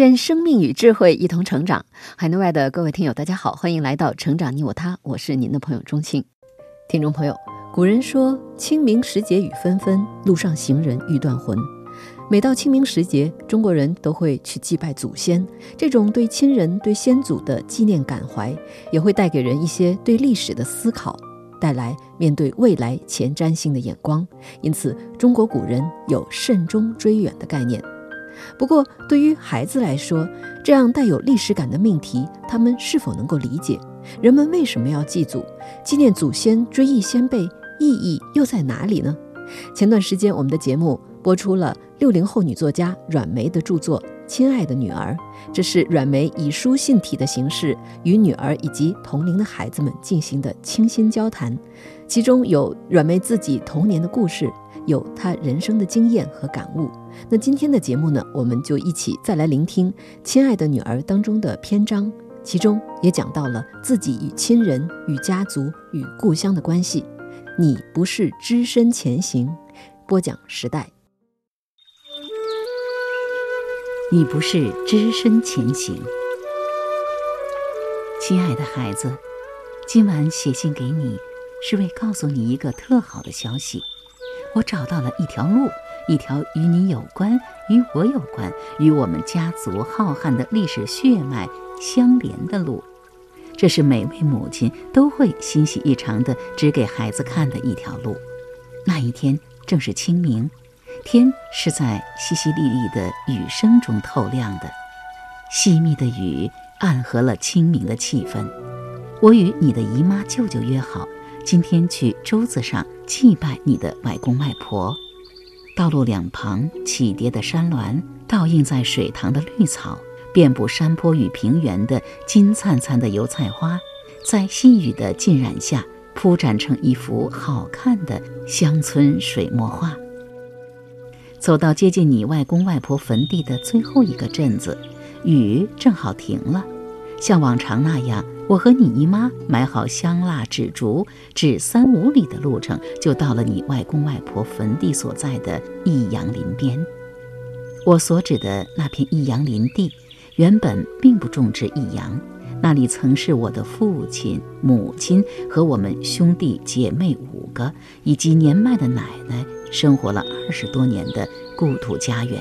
愿生命与智慧一同成长。海内外的各位听友，大家好，欢迎来到《成长你我他》，我是您的朋友钟庆。听众朋友，古人说清明时节雨纷纷，路上行人欲断魂。每到清明时节，中国人都会去祭拜祖先，这种对亲人、对先祖的纪念感怀，也会带给人一些对历史的思考，带来面对未来前瞻性的眼光。因此，中国古人有慎终追远的概念。不过，对于孩子来说，这样带有历史感的命题，他们是否能够理解？人们为什么要祭祖、纪念祖先、追忆先辈，意义又在哪里呢？前段时间，我们的节目播出了六零后女作家阮梅的著作《亲爱的女儿》，这是阮梅以书信体的形式与女儿以及同龄的孩子们进行的倾心交谈，其中有阮梅自己童年的故事。有她人生的经验和感悟。那今天的节目呢，我们就一起再来聆听《亲爱的女儿》当中的篇章，其中也讲到了自己与亲人、与家族、与故乡的关系。你不是只身前行，播讲时代。你不是只身前行，亲爱的孩子，今晚写信给你，是为告诉你一个特好的消息。我找到了一条路，一条与你有关、与我有关、与我们家族浩瀚的历史血脉相连的路。这是每位母亲都会欣喜异常的指给孩子看的一条路。那一天正是清明，天是在淅淅沥沥的雨声中透亮的，细密的雨暗合了清明的气氛。我与你的姨妈、舅舅约好。今天去洲子上祭拜你的外公外婆。道路两旁起叠的山峦，倒映在水塘的绿草，遍布山坡与平原的金灿灿的油菜花，在细雨的浸染下，铺展成一幅好看的乡村水墨画。走到接近你外公外婆坟地的最后一个镇子，雨正好停了，像往常那样。我和你姨妈买好香蜡纸烛，只三五里的路程就到了你外公外婆坟地所在的益阳林边。我所指的那片益阳林地，原本并不种植益阳，那里曾是我的父亲、母亲和我们兄弟姐妹五个，以及年迈的奶奶生活了二十多年的故土家园。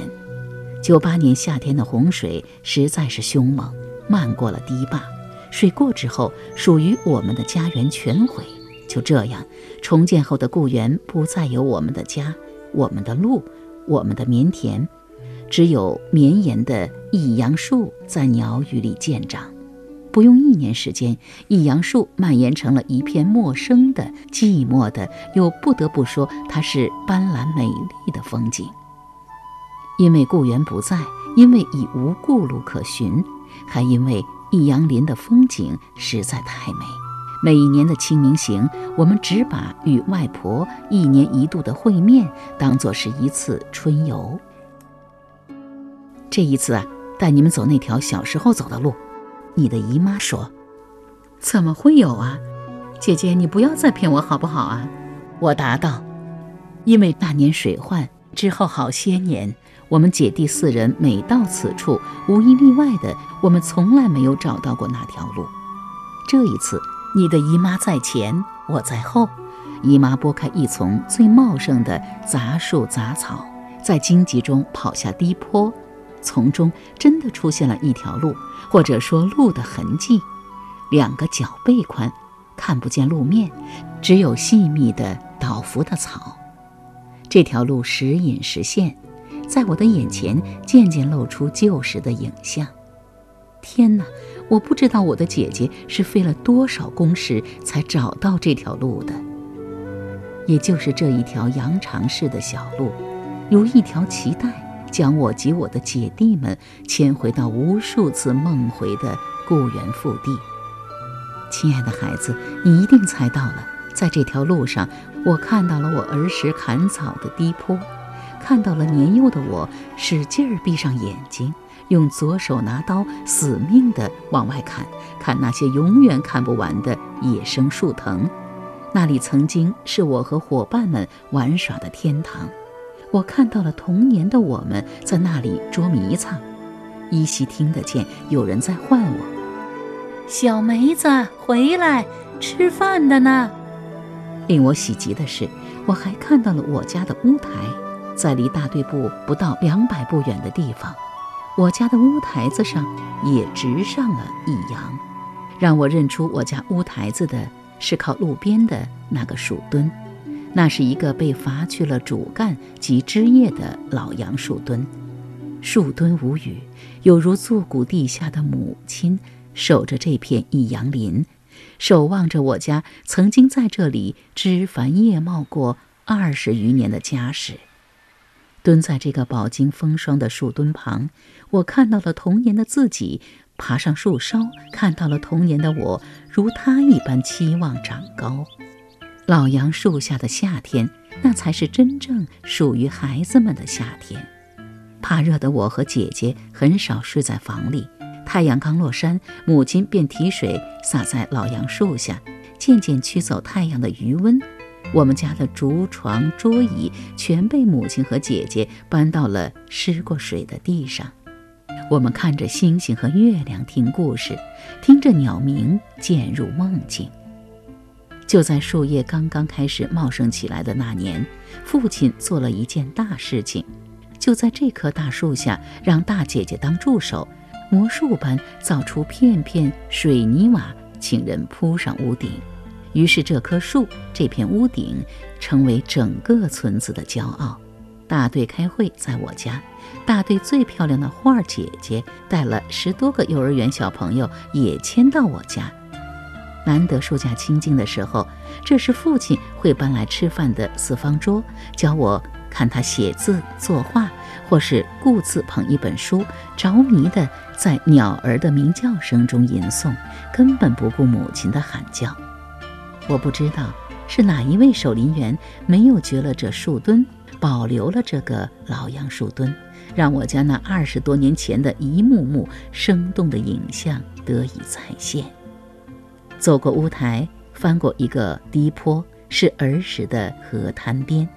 九八年夏天的洪水实在是凶猛，漫过了堤坝。水过之后，属于我们的家园全毁。就这样，重建后的故园不再有我们的家、我们的路、我们的棉田，只有绵延的益阳树在鸟语里见长。不用一年时间，益阳树蔓延成了一片陌生的、寂寞的，又不得不说它是斑斓美丽的风景。因为故园不在，因为已无故路可寻，还因为。益阳林的风景实在太美。每一年的清明行，我们只把与外婆一年一度的会面当作是一次春游。这一次啊，带你们走那条小时候走的路。你的姨妈说：“怎么会有啊，姐姐，你不要再骗我好不好啊？”我答道：“因为那年水患之后好些年。”我们姐弟四人每到此处，无一例外的，我们从来没有找到过那条路。这一次，你的姨妈在前，我在后。姨妈拨开一丛最茂盛的杂树杂草，在荆棘中跑下低坡，丛中真的出现了一条路，或者说路的痕迹，两个脚背宽，看不见路面，只有细密的倒伏的草。这条路时隐时现。在我的眼前渐渐露出旧时的影像。天哪，我不知道我的姐姐是费了多少工时才找到这条路的。也就是这一条羊肠式的小路，如一条脐带，将我及我的姐弟们迁回到无数次梦回的故园腹地。亲爱的孩子，你一定猜到了，在这条路上，我看到了我儿时砍草的低坡，看到了年幼的我使劲儿闭上眼睛，用左手拿刀死命地往外砍，砍那些永远砍不完的野生树藤。那里曾经是我和伙伴们玩耍的天堂。我看到了童年的我们在那里捉迷藏，依稀听得见有人在唤我：“小梅子，回来吃饭的呢。”令我喜极的是，我还看到了我家的屋台，在离大队部不到两百步远的地方，我家的屋台子上也植上了一杨，让我认出我家屋台子的是靠路边的那个树墩。那是一个被伐去了主干及枝叶的老杨树墩，树墩无语，有如坐骨地下的母亲，守着这片一杨林，守望着我家曾经在这里枝繁叶茂过二十余年的家史。蹲在这个饱经风霜的树墩旁，我看到了童年的自己爬上树梢，看到了童年的我如他一般期望长高。老杨树下的夏天，那才是真正属于孩子们的夏天。怕热的我和姐姐很少睡在房里。太阳刚落山，母亲便提水洒在老杨树下，渐渐驱走太阳的余温。我们家的竹床、桌椅全被母亲和姐姐搬到了湿过水的地上。我们看着星星和月亮，听故事，听着鸟鸣，渐入梦境。就在树叶刚刚开始茂盛起来的那年，父亲做了一件大事情，就在这棵大树下让大姐姐当助手，魔术般造出片片水泥瓦，请人铺上屋顶。于是这棵树、这片屋顶成为整个村子的骄傲。大队开会在我家，大队最漂亮的花姐姐带了十多个幼儿园小朋友也迁到我家。难得树下清静的时候，这时父亲会搬来吃饭的四方桌，教我看他写字作画，或是故自捧一本书，着迷的在鸟儿的鸣叫声中吟诵，根本不顾母亲的喊叫。我不知道是哪一位守林员没有掘了这树墩，保留了这个老杨树墩，让我家那二十多年前的一幕幕生动的影像得以再现。走过屋台，翻过一个低坡，是儿时的河滩边。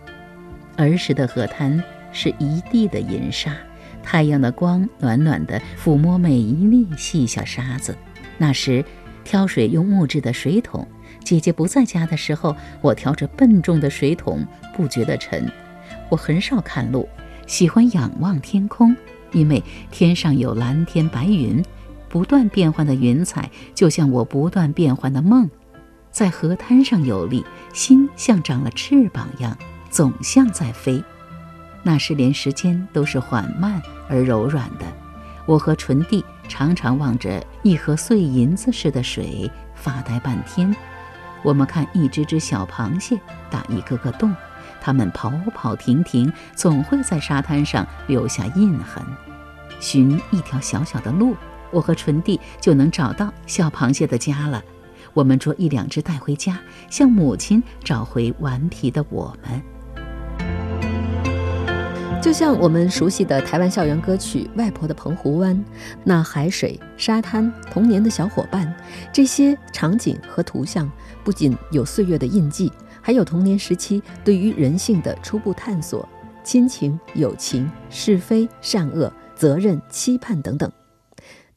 儿时的河滩是一地的银沙，太阳的光暖暖的抚摸每一粒细小沙子。那时挑水用木质的水桶，姐姐不在家的时候，我挑着笨重的水桶，不觉得沉。我很少看路，喜欢仰望天空，因为天上有蓝天白云。不断变换的云彩，就像我不断变换的梦，在河滩上游历，心像长了翅膀一样，总像在飞。那时连时间都是缓慢而柔软的。我和纯弟常常望着一河碎银子似的水发呆半天。我们看一只只小螃蟹打一个个洞，它们跑跑停停，总会在沙滩上留下印痕。寻一条小小的路。我和纯弟就能找到小螃蟹的家了。我们捉一两只带回家，向母亲找回顽皮的我们。就像我们熟悉的台湾校园歌曲《外婆的澎湖湾》，那海水、沙滩、童年的小伙伴，这些场景和图像，不仅有岁月的印记，还有童年时期对于人性的初步探索，亲情、友情、是非、善恶、责任、期盼等等。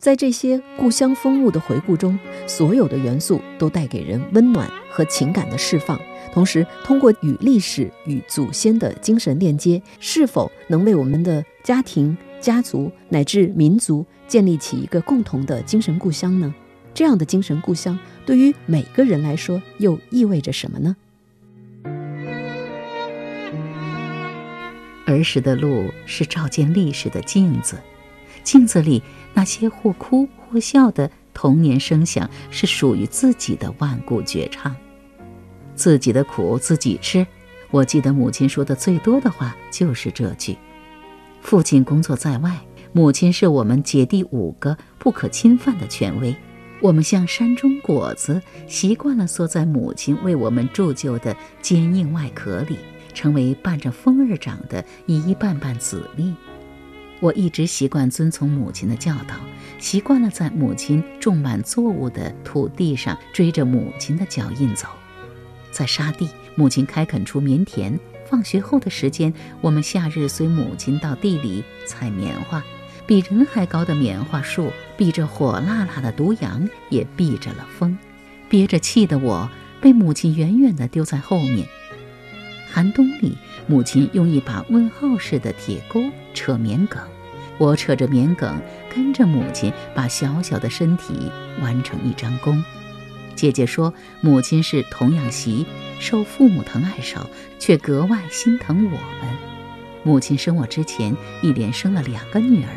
在这些故乡风物的回顾中，所有的元素都带给人温暖和情感的释放。同时，通过与历史与祖先的精神链接，是否能为我们的家庭、家族乃至民族建立起一个共同的精神故乡呢？这样的精神故乡对于每个人来说又意味着什么呢？儿时的路是照见历史的镜子，镜子里。那些或哭或笑的童年声响，是属于自己的万古绝唱。自己的苦自己吃。我记得母亲说的最多的话就是这句。父亲工作在外，母亲是我们姐弟五个不可侵犯的权威。我们像山中果子，习惯了缩在母亲为我们铸就的坚硬外壳里，成为伴着风儿长的一瓣瓣籽粒。我一直习惯遵从母亲的教导，习惯了在母亲种满作物的土地上追着母亲的脚印走。在沙地，母亲开垦出棉田。放学后的时间，我们夏日随母亲到地里采棉花。比人还高的棉花树，避着火辣辣的毒阳，也避着了风。憋着气的我，被母亲远远地丢在后面。寒冬里，母亲用一把问号似的铁钩扯棉梗，我扯着棉梗，跟着母亲把小小的身体弯成一张弓。姐姐说，母亲是童养媳，受父母疼爱少，却格外心疼我们。母亲生我之前，一连生了两个女儿。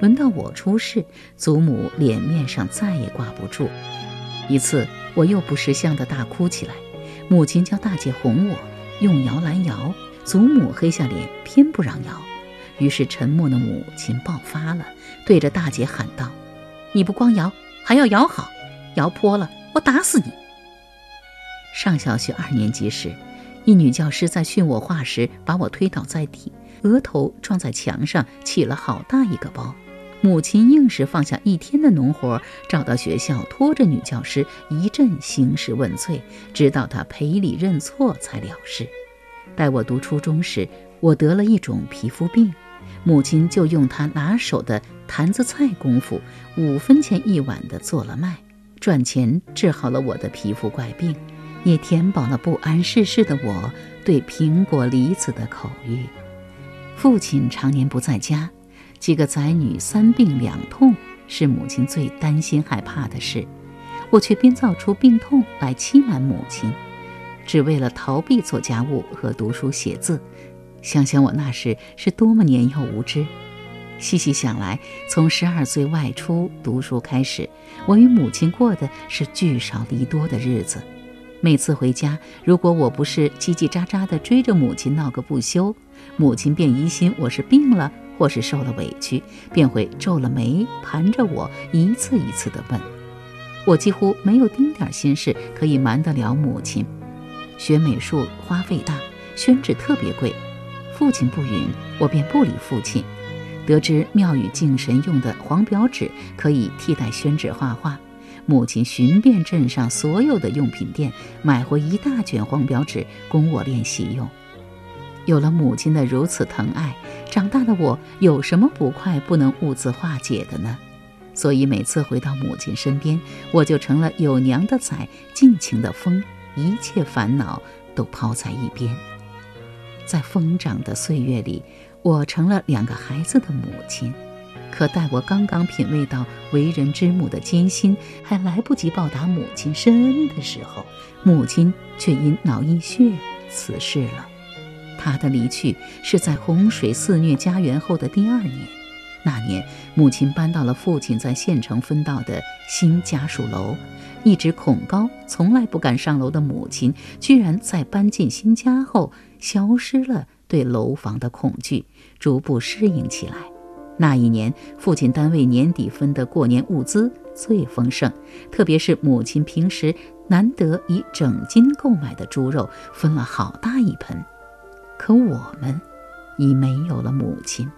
轮到我出世，祖母脸面上再也挂不住。一次，我又不识相的大哭起来，母亲叫大姐哄我，用摇篮摇。祖母黑下脸，偏不让摇。于是沉默的母亲爆发了，对着大姐喊道：“你不光摇，还要摇好，摇泼了，我打死你！”上小学二年级时，一女教师在训我话时，把我推倒在地，额头撞在墙上，起了好大一个包。母亲硬是放下一天的农活，找到学校，拖着女教师一阵兴师问罪，直到她赔礼认错才了事。待我读初中时，我得了一种皮肤病，母亲就用她拿手的坛子菜功夫，五分钱一碗的做了卖，赚钱治好了我的皮肤怪病，也填饱了不谙世事的我对苹果梨子的口欲。父亲常年不在家。几个仔女三病两痛，是母亲最担心害怕的事。我却编造出病痛来欺瞒母亲，只为了逃避做家务和读书写字。想想我那时是多么年幼无知。细细想来，从十二岁外出读书开始，我与母亲过的是聚少离多的日子。每次回家，如果我不是叽叽喳喳地追着母亲闹个不休，母亲便疑心我是病了。或是受了委屈，便会皱了眉，盘着我，一次一次地问。我几乎没有丁点心事可以瞒得了母亲。学美术花费大，宣纸特别贵，父亲不允，我便不理父亲。得知庙宇敬神用的黄表纸可以替代宣纸画画，母亲寻遍镇上所有的用品店，买回一大卷黄表纸供我练习用。有了母亲的如此疼爱。长大的我有什么不快不能兀自化解的呢？所以每次回到母亲身边，我就成了有娘的崽，尽情的疯，一切烦恼都抛在一边。在疯长的岁月里，我成了两个孩子的母亲。可待我刚刚品味到为人之母的艰辛，还来不及报答母亲深恩的时候，母亲却因脑溢血辞世了。她的离去是在洪水肆虐家园后的第二年。那年，母亲搬到了父亲在县城分到的新家属楼。一直恐高、从来不敢上楼的母亲，居然在搬进新家后消失了对楼房的恐惧，逐步适应起来。那一年，父亲单位年底分的过年物资最丰盛，特别是母亲平时难得以整斤购买的猪肉，分了好大一盆。可我们已没有了母亲。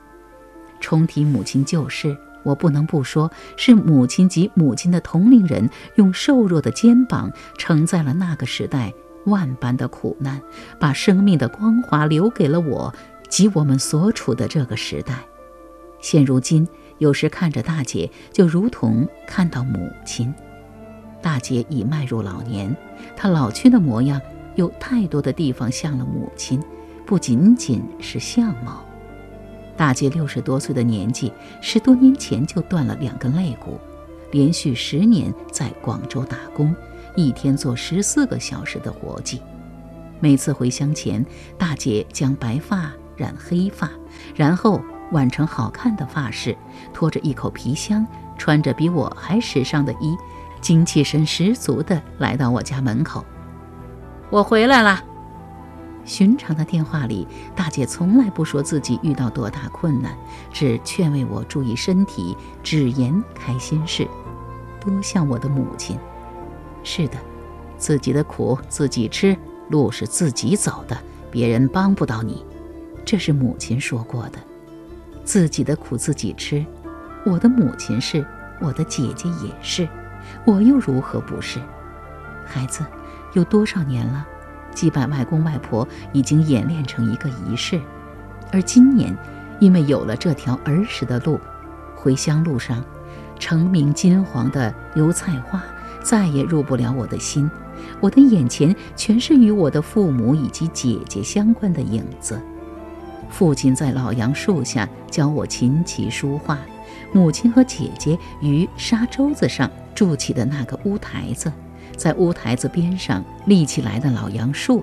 重提母亲旧事，我不能不说，是母亲及母亲的同龄人用瘦弱的肩膀承载了那个时代万般的苦难，把生命的光华留给了我及我们所处的这个时代。现如今，有时看着大姐，就如同看到母亲。大姐已迈入老年，她老去的模样，有太多的地方像了母亲。不仅仅是相貌，大姐六十多岁的年纪，十多年前就断了两根肋骨，连续十年在广州打工，一天做十四个小时的活计。每次回乡前，大姐将白发染黑发，然后挽成好看的发饰，拖着一口皮箱，穿着比我还时尚的衣，精气神十足地来到我家门口。我回来了。寻常的电话里，大姐从来不说自己遇到多大困难，只劝慰我注意身体，只言开心事，多像我的母亲。是的，自己的苦自己吃，路是自己走的，别人帮不到你。这是母亲说过的。自己的苦自己吃，我的母亲是，我的姐姐也是，我又如何不是？孩子，有多少年了？祭拜外公外婆已经演练成一个仪式，而今年，因为有了这条儿时的路，回乡路上，成名金黄的油菜花再也入不了我的心，我的眼前全是与我的父母以及姐姐相关的影子。父亲在老杨树下教我琴棋书画，母亲和姐姐于沙洲子上筑起的那个屋台子。在屋台子边上立起来的老杨树，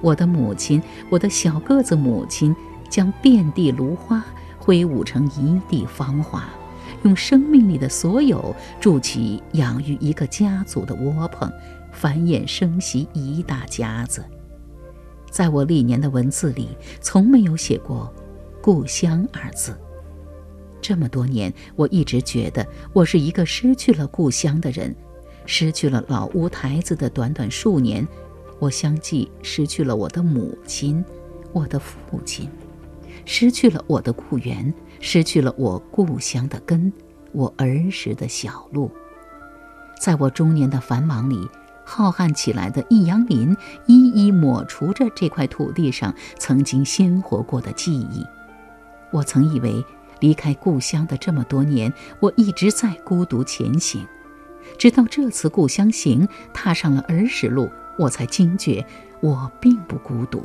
我的母亲，我的小个子母亲，将遍地芦花挥舞成一地芳华，用生命里的所有筑起养育一个家族的窝棚，繁衍生息一大家子。在我历年的文字里，从没有写过“故乡”二字。这么多年，我一直觉得我是一个失去了故乡的人。失去了老屋台子的短短数年，我相继失去了我的母亲，我的父亲，失去了我的故园，失去了我故乡的根，我儿时的小路。在我中年的繁忙里，浩瀚起来的益阳林一一抹除着这块土地上曾经鲜活过的记忆。我曾以为离开故乡的这么多年，我一直在孤独前行。直到这次故乡行踏上了儿时路，我才惊觉，我并不孤独。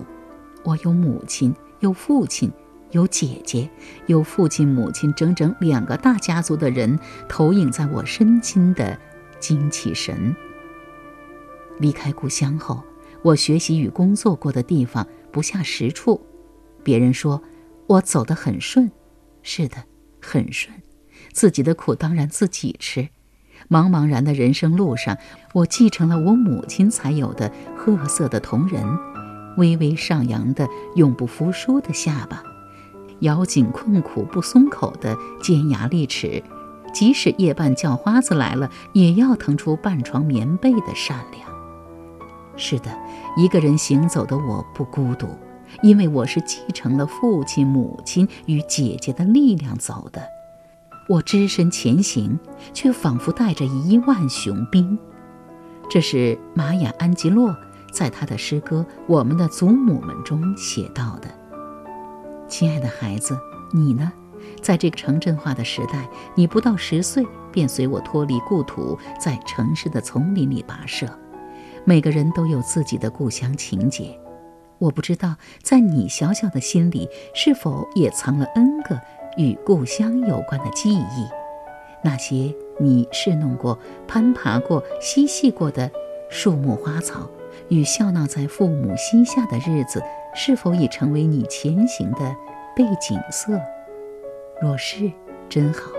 我有母亲，有父亲，有姐姐，有父亲、母亲整整两个大家族的人投影在我身心的精气神。离开故乡后，我学习与工作过的地方不下十处。别人说我走得很顺，是的，很顺。自己的苦当然自己吃。茫茫然的人生路上，我继承了我母亲才有的褐色的瞳仁，微微上扬的永不服输的下巴，咬紧困苦不松口的尖牙利齿，即使夜半叫花子来了，也要腾出半床棉被的善良。是的，一个人行走的我不孤独，因为我是继承了父亲、母亲与姐姐的力量走的。我只身前行，却仿佛带着一万雄兵。这是玛雅·安吉洛在他的诗歌《我们的祖母们》中写到的。亲爱的孩子，你呢？在这个城镇化的时代，你不到十岁便随我脱离故土，在城市的丛林里跋涉。每个人都有自己的故乡情节。我不知道，在你小小的心里，是否也藏了 N 个？与故乡有关的记忆，那些你侍弄过、攀爬过、嬉戏过的树木花草，与笑闹在父母膝下的日子，是否已成为你前行的背景色？若是，真好；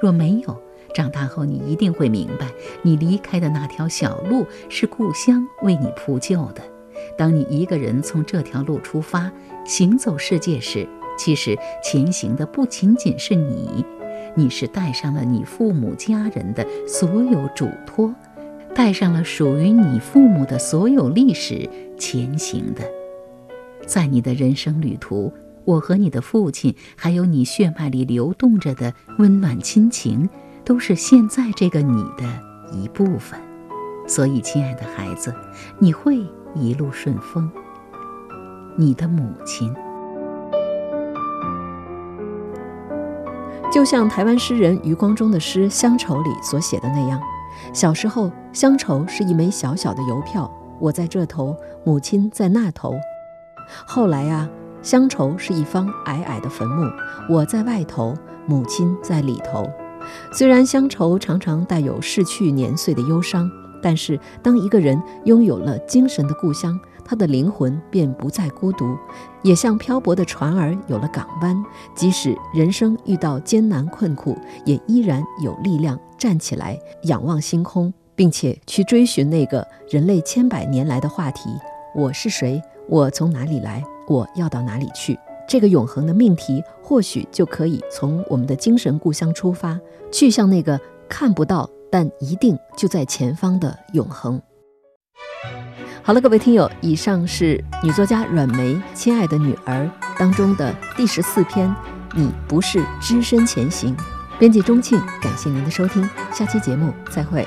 若没有，长大后你一定会明白，你离开的那条小路是故乡为你铺就的。当你一个人从这条路出发，行走世界时，其实前行的不仅仅是你，你是带上了你父母家人的所有嘱托，带上了属于你父母的所有历史前行的。在你的人生旅途，我和你的父亲，还有你血脉里流动着的温暖亲情，都是现在这个你的一部分。所以，亲爱的孩子，你会一路顺风。你的母亲。就像台湾诗人余光中的诗《乡愁》里所写的那样，小时候乡愁是一枚小小的邮票，我在这头，母亲在那头。后来呀，乡愁是一方矮矮的坟墓，我在外头，母亲在里头。虽然乡愁常常带有逝去年岁的忧伤，但是当一个人拥有了精神的故乡，他的灵魂便不再孤独，也像漂泊的船儿有了港湾，即使人生遇到艰难困苦，也依然有力量站起来，仰望星空，并且去追寻那个人类千百年来的话题：我是谁？我从哪里来？我要到哪里去？这个永恒的命题，或许就可以从我们的精神故乡出发，去向那个看不到但一定就在前方的永恒。好了，各位听友，以上是女作家阮梅《亲爱的女儿》当中的第十四篇。你不是只身前行。编辑钟庆，感谢您的收听，下期节目再会。